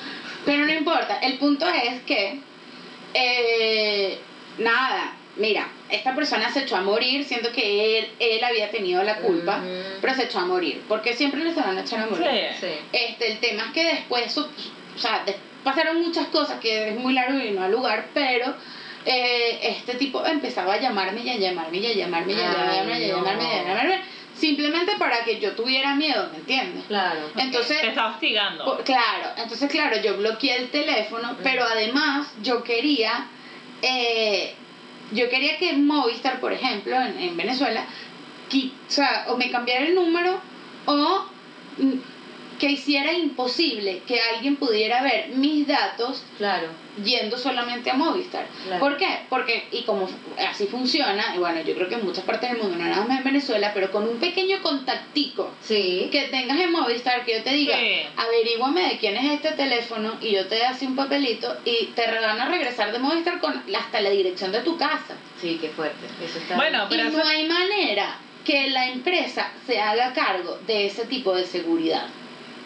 Pero no importa, el punto es que, eh, nada, mira, esta persona se echó a morir, siento que él, él había tenido la culpa, pero se echó a morir, porque siempre le estaban echando a morir. Sí. Sí. Este, el tema es que después, su- o sea, de- pasaron muchas cosas que es muy largo y no al lugar, pero eh, este tipo empezaba a llamarme y a llamarme y a llamarme y a llamarme y a llamarme y a llamarme, simplemente para que yo tuviera miedo, ¿me entiendes? Claro. Entonces, Te está hostigando. por- claro, entonces claro, yo bloqueé el teléfono, pero además yo quería, eh, yo quería que Movistar, por ejemplo, en, en Venezuela, qui- o sea, o me cambiara el número o mm, que hiciera imposible que alguien pudiera ver mis datos Claro. yendo solamente a Movistar. Claro. ¿Por qué? Porque, y como así funciona, y bueno, yo creo que en muchas partes del mundo, no nada más en Venezuela, pero con un pequeño contactico Sí. que tengas en Movistar, que yo te diga, Sí. averíguame de quién es este teléfono y yo te así un papelito y te van a regresar de Movistar con hasta la dirección de tu casa. Sí, qué fuerte. Eso está. Bueno, y pero no eso- hay manera que la empresa se haga cargo de ese tipo de seguridad.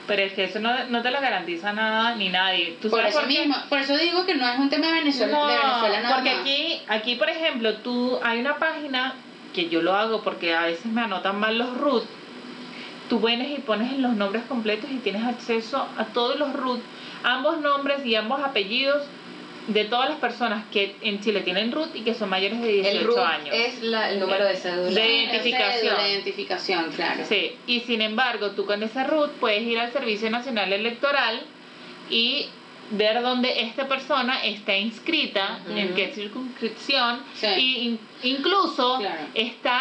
Pero es que eso no, no te lo garantiza nada ni nadie. ¿Tú Por sabes eso por mismo, por eso digo que no es un tema de Venezuela, No, de Venezuela nada porque más. aquí, aquí, por ejemplo, tú hay una página que yo lo hago porque a veces me anotan mal los root. Tú vienes y pones los nombres completos y tienes acceso a todos los root, ambos nombres y ambos apellidos de todas las personas que en Chile tienen root y que son mayores de 18 el RUT años. es la- el número de cédula. De identificación. de identificación, claro. Sí, y sin embargo, tú con ese root puedes ir al Servicio Nacional Electoral y ver dónde esta persona está inscrita, en qué circunscripción, Sí. y in- incluso Claro. está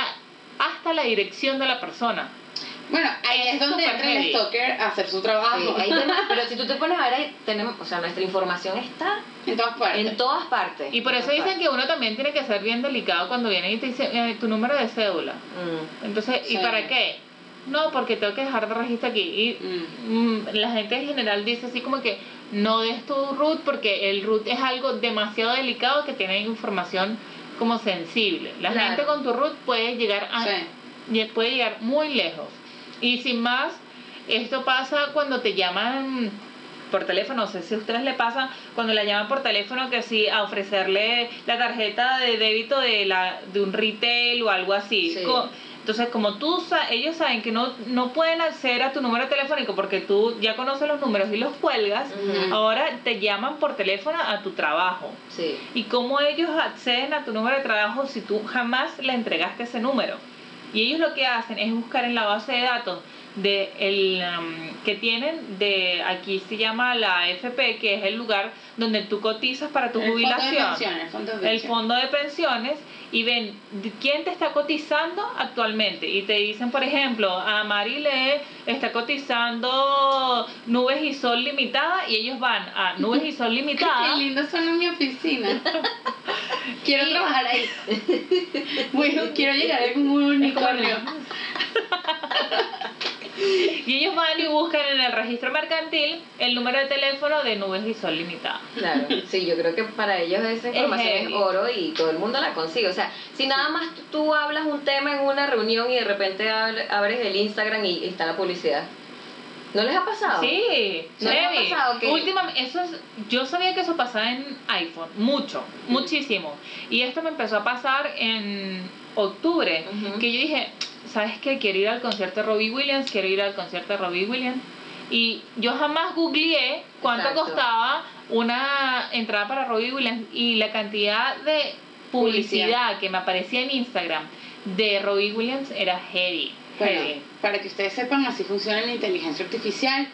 hasta la dirección de la persona. Bueno, ahí es es donde entra el stalker a hacer su Sí, trabajo. ahí tenemos- pero si tú te pones a ver, ahí tenemos, o sea, nuestra información está en todas partes. en todas partes. Y por eso dicen que uno también tiene que ser bien delicado cuando viene y te dice eh, tu número de cédula. Mm. Entonces, ¿y Sí. para qué? No, porque tengo que dejar de registro aquí. Y Mm. mm, la gente en general dice así como que no des tu root porque el root es algo demasiado delicado que tiene información como sensible. La Claro. gente con tu root puede llegar a Sí. puede llegar muy lejos. Y sin más, esto pasa cuando te llaman por teléfono, no sé si a ustedes le pasa cuando la llaman por teléfono que sí a ofrecerle la tarjeta de débito de la de un retail o algo así. Sí. Entonces, como tú ellos saben que no, no pueden acceder a tu número telefónico porque tú ya conoces los números y los cuelgas, ahora te llaman por teléfono a tu trabajo. Sí. ¿Y cómo ellos acceden a tu número de trabajo si tú jamás le entregaste ese número? Y ellos lo que hacen es buscar en la base de datos de el um, que tienen de aquí se llama la FP que es el lugar donde tú cotizas para tu El fondo de jubilación pensiones, el fondo de el pensiones. fondo de pensiones y ven quién te está cotizando actualmente y te dicen por ejemplo a Marile está cotizando Nubes y Sol Limitada y ellos van a Nubes y Sol Limitada Qué lindo suena mi oficina. quiero trabajar ahí. Bueno, quiero llegar a un unicornio. Y ellos van y buscan en el registro mercantil el número de teléfono de Nubes y Sol Limitada. Claro, sí, yo creo que para ellos esa información es, heavy. oro y todo el mundo la consigue. O sea, si nada más tú, hablas un tema en una reunión y de repente abres el Instagram y está la publicidad. ¿No les ha pasado? Sí, ¿No les ha pasado que- Última- eso es, yo sabía que eso pasaba en iPhone, mucho, muchísimo. Y esto me empezó a pasar en octubre, que yo dije, ¿sabes qué? Quiero ir al concierto de Robbie Williams, quiero ir al concierto de Robbie Williams. Y yo jamás googleé cuánto Exacto. costaba una entrada para Robbie Williams y la cantidad de publicidad, Publicidad. que me aparecía en Instagram de Robbie Williams era heavy. Bueno, para que ustedes sepan, así funciona la inteligencia artificial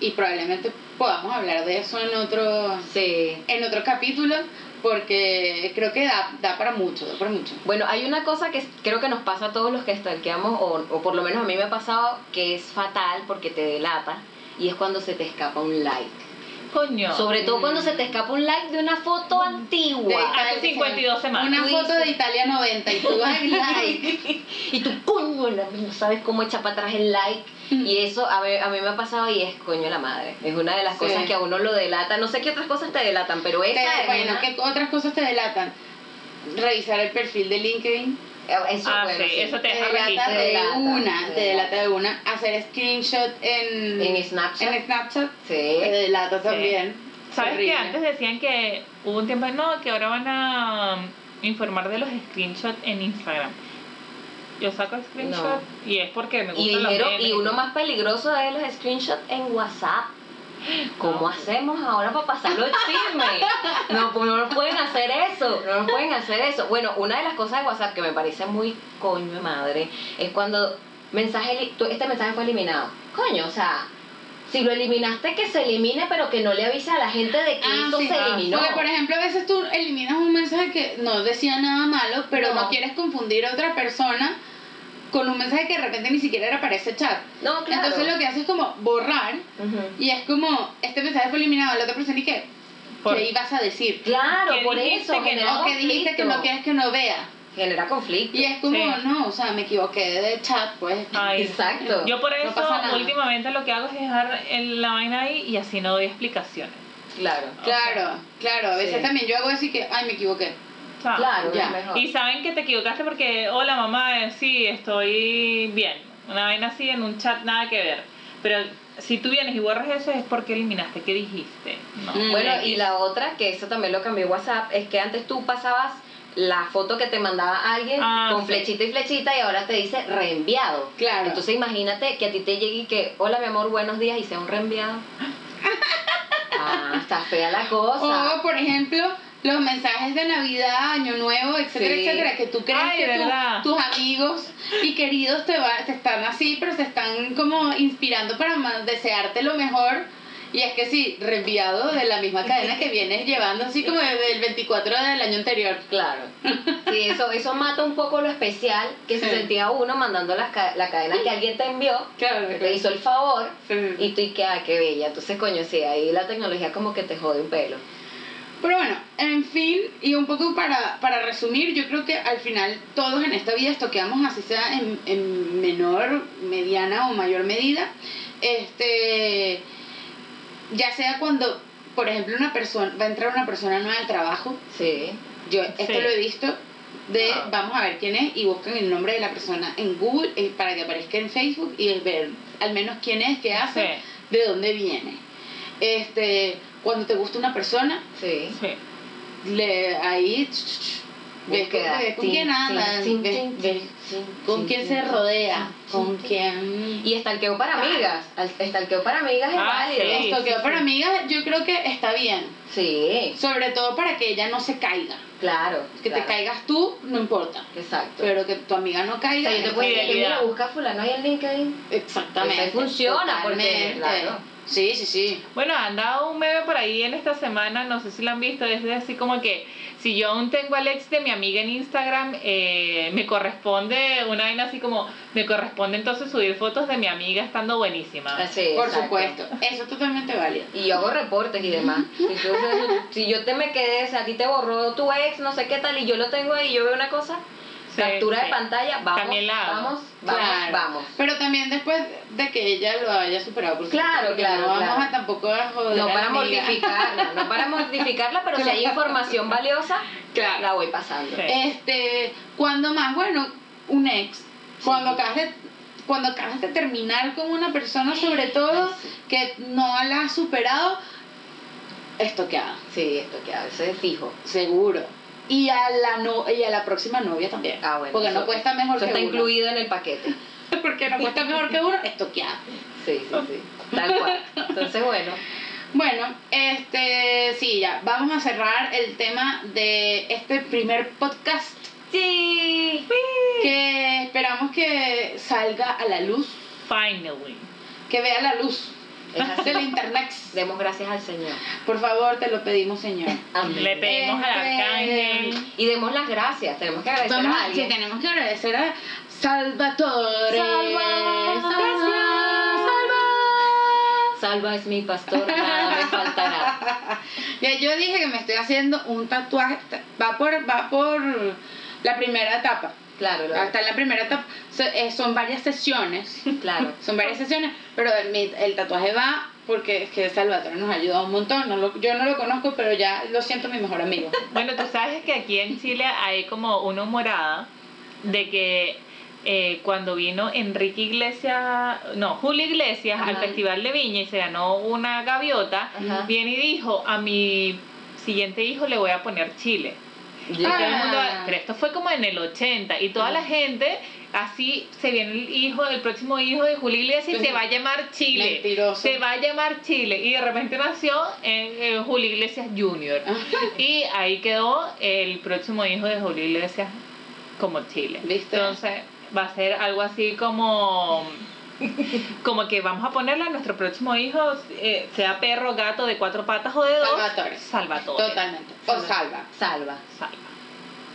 y probablemente podamos hablar de eso en otro, Sí. en otro capítulo porque creo que da, da para mucho, da para mucho. Bueno, hay una cosa que creo que nos pasa a todos los que stalkeamos, o, o por lo menos a mí me ha pasado, que es fatal porque te delata, y es cuando se te escapa un like. Coño. Sobre todo cuando se te escapa un like de una foto antigua. Hace 52 semanas. Una foto de Italia 90 y tú vas like. y tú, coño, la- no sabes cómo echar para atrás el like. Y eso a, ver, a mí me ha pasado y es coño la madre. Es una de las Sí. cosas que a uno lo delata. No sé qué otras cosas te delatan, pero esa Te- es bueno, una- ¿qué otras cosas te delatan? Revisar el perfil de LinkedIn. Eso, Ah, bueno, sí, eso te Te deja delata de delata, una, te te delata de una. Hacer screenshot en, En Snapchat. en Snapchat Sí. te delata también. ¿Sabes Horrible. que antes decían que hubo un tiempo, no, que ahora van a um, informar de los screenshots en Instagram? Yo saco screenshot y es porque me Y los dijeron, memes y uno más peligroso es los screenshots en WhatsApp. ¿Cómo hacemos ahora para pasarlo el chisme? No, pues no nos pueden hacer eso, no nos pueden hacer eso. Bueno, una de las cosas de WhatsApp que me parece muy coño de madre es cuando mensaje, este mensaje fue eliminado. Coño, o sea, si lo eliminaste, que se elimine, pero que no le avise a la gente de que Ah, eso sí. se eliminó. Porque, por ejemplo, a veces tú eliminas un mensaje que no decía nada malo, pero no, No. quieres confundir a otra persona con un mensaje que de repente ni siquiera era para ese chat. no, claro. Entonces lo que haces es como borrar y es como, este mensaje fue eliminado, la otra persona y qué, Por- ¿qué ibas a decir? Claro, por eso. que no, O que dijiste que no quieres que no vea. Genera conflicto. Y es como, Sí. no, o sea, me equivoqué de chat, pues. Ay, Exacto. Yo por eso últimamente lo que hago es dejar el- la vaina ahí y así no doy explicaciones. Claro. Claro, claro, a veces Sí. también yo hago así que, ay, me equivoqué. Claro, ya. mejor. Y saben que te equivocaste porque, hola mamá, eh, sí, estoy bien. Una vaina así en un chat, nada que ver. Pero si tú vienes y borras eso es porque eliminaste, ¿qué dijiste? No. Mm. Bueno, y la otra, que eso también lo cambió WhatsApp, es que antes tú pasabas la foto que te mandaba alguien Ah, con sí. flechita y flechita y ahora te dice reenviado. Claro. Entonces imagínate que a ti te llegue y que, hola mi amor, buenos días y sea un reenviado. ah, está fea la cosa. O, por ejemplo, los mensajes de Navidad, Año Nuevo, etcétera, Sí. etcétera, que tú crees Ay, que tu- tus amigos y queridos te, va, te están así, pero se están como inspirando para desearte lo mejor. Y es que sí, reenviado de la misma cadena que vienes llevando, así como desde el 24 del año anterior. Claro. Sí, eso, eso mata un poco lo especial que se Sí. sentía uno mandando las ca- la cadena que alguien te envió, Claro, que te hizo el favor, Sí. y tú y que, ah, qué bella. Entonces, coño, sí, ahí la tecnología como que te jode un pelo. Pero bueno, en fin, y un poco para, para resumir, yo creo que al final todos en esta vida estoqueamos, así sea en, en menor, mediana o mayor medida. Este, ya sea cuando, por ejemplo, una persona, va a entrar una persona nueva al trabajo, Sí. yo esto Sí. lo he visto de Ah. vamos a ver quién es y buscan el nombre de la persona en Google eh, para que aparezca en Facebook y ver al menos quién es, qué hace, Sí. de dónde viene. Este, cuando te gusta una persona, Sí. Sí. le ahí ves, Búsqueda. ves con quién anda, tin, tin, ves- tin, ves tin, con quién se rodea, con quién Y estalqueo para amigas. Al- Estalqueo para amigas es Ah, válido. sí. esto quedó sí, para sí. amigas yo creo que está bien Sí, sobre todo para que ella no se caiga claro. que claro. te caigas tú no importa Exacto. pero que tu amiga no o caiga sea, yo te puedo decir que mira, busca fulano ahí en LinkedIn. exactamente Eso funciona, porque, claro. Sí sí sí Bueno, han dado un meme por ahí en esta semana, no sé si lo han visto, es de así como que si yo aún tengo al ex de mi amiga en Instagram, eh, me corresponde una vaina así como, me corresponde entonces subir fotos de mi amiga estando buenísima. Así, por exacto. supuesto eso es totalmente válido Y yo hago reportes y demás. Entonces, si yo te me quedé, o sea, a ti te borró tu ex, no sé qué tal, y yo lo tengo ahí y yo veo una cosa, Sí, captura de pantalla, vamos, También la hago. vamos, vamos, Claro. vamos. pero también después de que ella lo haya superado por Claro, porque claro, no vamos a tampoco a joder No para mortificarla, no para mortificarla, pero si hay información valiosa, Claro. la voy pasando. Sí. Este, cuando más, bueno, un ex, cuando acabas de cuando acabas de terminar con una persona, sobre todo, sí. que no la has superado, estoqueada, Sí, esto que a veces es fijo. seguro. Y a la no, y a la próxima novia también. Ah, bueno. porque no cuesta mejor eso que está uno. incluido en el paquete. Porque no cuesta mejor que uno, estoqueada. Sí, sí, sí. Tal cual. Entonces, bueno. Bueno, este, sí, ya, vamos a cerrar el tema de este primer podcast Sí. que esperamos que salga a la luz, Finally. que vea la luz Es así. del internet. Demos gracias al Señor. Por favor, te lo pedimos, Señor. Amén. Le pedimos al Este, arcángel. Y demos las gracias. Tenemos que agradecer Vamos, a sí, alguien. tenemos que agradecer a Salvatore. Salva, Salva, Salva es mi pastor, nada me faltará. Ya yo dije que me estoy haciendo un tatuaje. Va por, va por la primera etapa. Claro, lo- Hasta en la primera etapa. So- eh, son varias sesiones. claro. Son varias sesiones, pero el, tatuaje va porque es que Salvatore nos ha ayudado un montón. No lo- yo no lo conozco, pero ya lo siento mi mejor amigo. Bueno, tú sabes que aquí en Chile hay como una humorada de que eh, cuando vino Enrique Iglesias, no, Julio Iglesias al. Festival de Viña y se ganó una gaviota, Ajá. viene y dijo, a mi siguiente hijo le voy a poner Chile. Y Ah. todo el mundo- pero esto fue como en el 80 y toda la gente así se viene el hijo, el próximo hijo de Julio Iglesias y se va a llamar Chile. Mentiroso. Se va a llamar Chile y de repente nació en, en Julio Iglesias Jr. y ahí quedó el próximo hijo de Julio Iglesias como Chile. ¿Viste? Entonces va a ser algo así como como que vamos a ponerle a nuestro próximo hijo, eh, sea perro, gato de cuatro patas o de dos, Salvatore. Salvatore. Totalmente. O salva. Salva. Salva.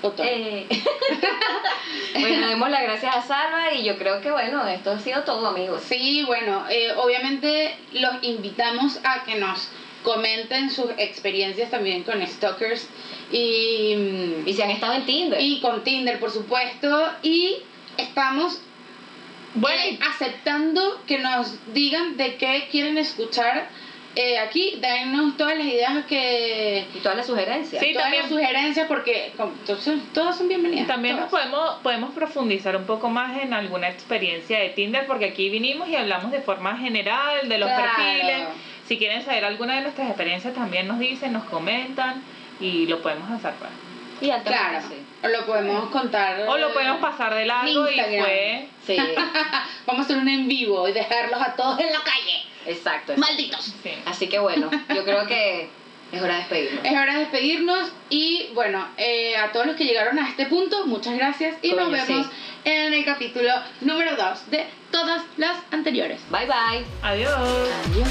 O todo. Eh. bueno, demos las gracias a Salva y yo creo que bueno, esto ha sido todo, amigos. Sí, bueno, eh, obviamente los invitamos a que nos comenten sus experiencias también con Stalkers y, Y si han estado en Tinder. y con Tinder, por supuesto. Y estamos Bueno, eh, aceptando que nos digan de qué quieren escuchar eh, aquí. Denos todas las ideas que. Y todas las sugerencias. Sí. todas también- las sugerencias, porque entonces, todas son bienvenidas. También nos podemos, podemos profundizar un poco más en alguna experiencia de Tinder, porque aquí vinimos y hablamos de forma general, de los Claro. perfiles. Si quieren saber alguna de nuestras experiencias, también nos dicen, nos comentan y lo podemos hacer. pues. Y altamente Claro, sí. O lo podemos contar. O lo podemos pasar de largo y fue... Sí, Vamos a hacer un en vivo y dejarlos a todos en la calle. exacto. Malditos. sí. Así que bueno, yo creo que es hora de despedirnos. Es hora de despedirnos y bueno, eh, a todos los que llegaron a este punto, muchas gracias y nos vemos sí. en el capítulo número 2 de todas las anteriores. Bye bye. Adiós. Adiós.